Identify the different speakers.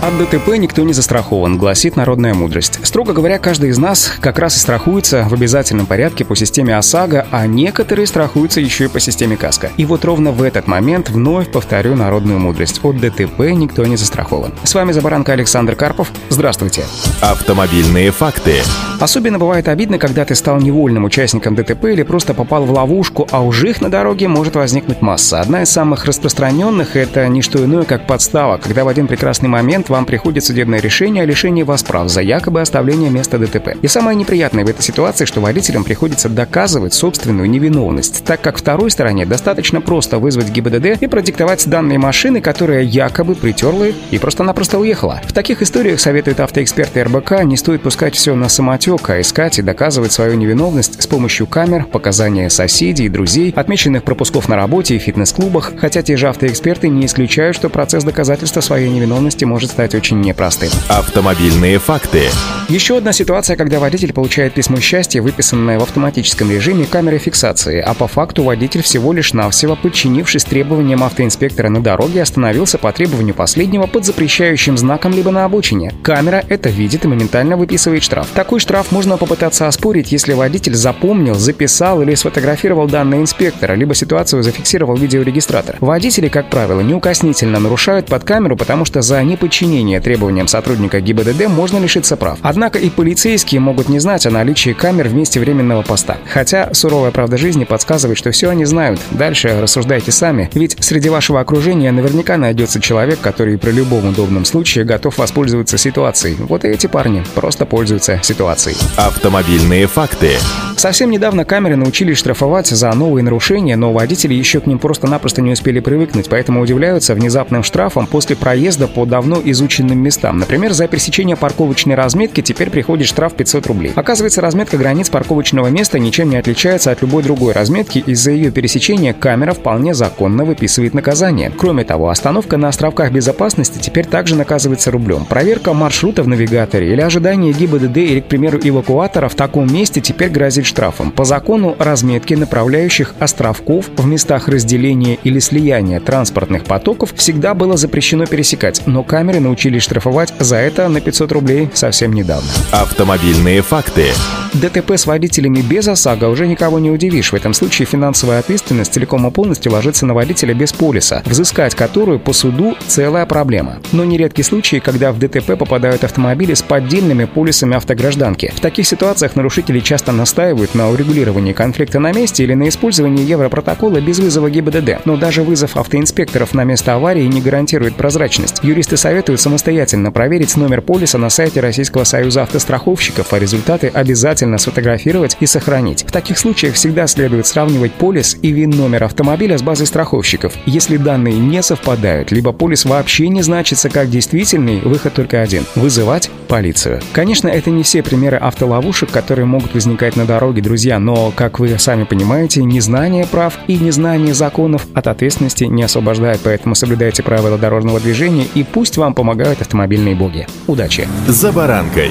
Speaker 1: От ДТП никто не застрахован, гласит народная мудрость. Строго говоря, каждый из нас как раз и страхуется в обязательном порядке по системе ОСАГО, а некоторые страхуются еще и по системе КАСКО. И вот ровно в этот момент вновь повторю народную мудрость. От ДТП никто не застрахован. С вами Забаранка Александр Карпов. Здравствуйте.
Speaker 2: Автомобильные факты.
Speaker 1: Особенно бывает обидно, когда ты стал невольным участником ДТП или просто попал в ловушку, а уже их на дороге может возникнуть масса. Одна из самых распространенных — это не что иное, как подстава, когда в один прекрасный момент вам приходит судебное решение о лишении вас прав за якобы оставление места ДТП. И самое неприятное в этой ситуации, что водителям приходится доказывать собственную невиновность, так как второй стороне достаточно просто вызвать ГИБДД и продиктовать данные машины, которая якобы притерла и просто-напросто уехала. В таких историях советуют автоэксперты РБК не стоит пускать все на самотек, а искать и доказывать свою невиновность с помощью камер, показания соседей друзей, отмеченных пропусков на работе и фитнес-клубах, хотя те же автоэксперты не исключают, что процесс доказательства своей невиновности может стать очень непростым.
Speaker 2: Автомобильные факты.
Speaker 1: Еще одна ситуация, когда водитель получает письмо счастья, выписанное в автоматическом режиме камеры фиксации, а по факту водитель всего лишь навсего, подчинившись требованиям автоинспектора на дороге, остановился по требованию последнего под запрещающим знаком либо на обочине. Камера это видит и моментально выписывает штраф. Такой штраф можно попытаться оспорить, если водитель запомнил, записал или сфотографировал данные инспектора, либо ситуацию зафиксировал видеорегистратор. Водители, как правило, неукоснительно нарушают под камеру, потому что за неподчинение требованиям сотрудника ГИБДД можно лишиться прав. Однако и полицейские могут не знать о наличии камер в месте временного поста. Хотя суровая правда жизни подсказывает, что все они знают. Дальше рассуждайте сами, ведь среди вашего окружения наверняка найдется человек, который при любом удобном случае готов воспользоваться ситуацией. Вот и эти парни просто пользуются ситуацией.
Speaker 2: Автомобильные факты.
Speaker 1: Совсем недавно камеры научились штрафовать за новые нарушения, но водители еще к ним просто-напросто не успели привыкнуть, поэтому удивляются внезапным штрафом после проезда по давно изученным местам. Например, за пересечение парковочной разметки теперь приходит штраф 500 рублей. Оказывается, разметка границ парковочного места ничем не отличается от любой другой разметки, из-за ее пересечения камера вполне законно выписывает наказание. Кроме того, остановка на островках безопасности теперь также наказывается рублем. Проверка маршрута в навигаторе или ожидание ГИБДД или, к примеру, эвакуатора в таком месте теперь грозит штрафом. По закону разметки направляющих островков в местах разделения или слияния транспортных потоков всегда было запрещено пересекать, но камеры научились штрафовать за это на 500 рублей совсем недавно.
Speaker 2: Автомобильные факты.
Speaker 1: ДТП с водителями без ОСАГО уже никого не удивишь. В этом случае финансовая ответственность целиком и полностью ложится на водителя без полиса, взыскать которую по суду целая проблема. Но нередки случаи, когда в ДТП попадают автомобили с поддельными полисами автогражданки. В таких ситуациях нарушители часто настаивают на урегулировании конфликта на месте или на использовании Европротокола без вызова ГИБДД. Но даже вызов автоинспекторов на место аварии не гарантирует прозрачность. Юристы советуют самостоятельно проверить номер полиса на сайте Российского союза автостраховщиков, а результаты обязательно сфотографировать и сохранить. В таких случаях всегда следует сравнивать полис и ВИН-номер автомобиля с базой страховщиков. Если данные не совпадают, либо полис вообще не значится как действительный, выход только один – вызывать полицию. Конечно, это не все примеры автоловушек, которые могут возникать на дороге, друзья, но, как вы сами понимаете, незнание прав и незнание законов от ответственности не освобождает, поэтому соблюдайте правила дорожного движения и пусть вам помогают автомобильные боги. Удачи!
Speaker 2: «За баранкой».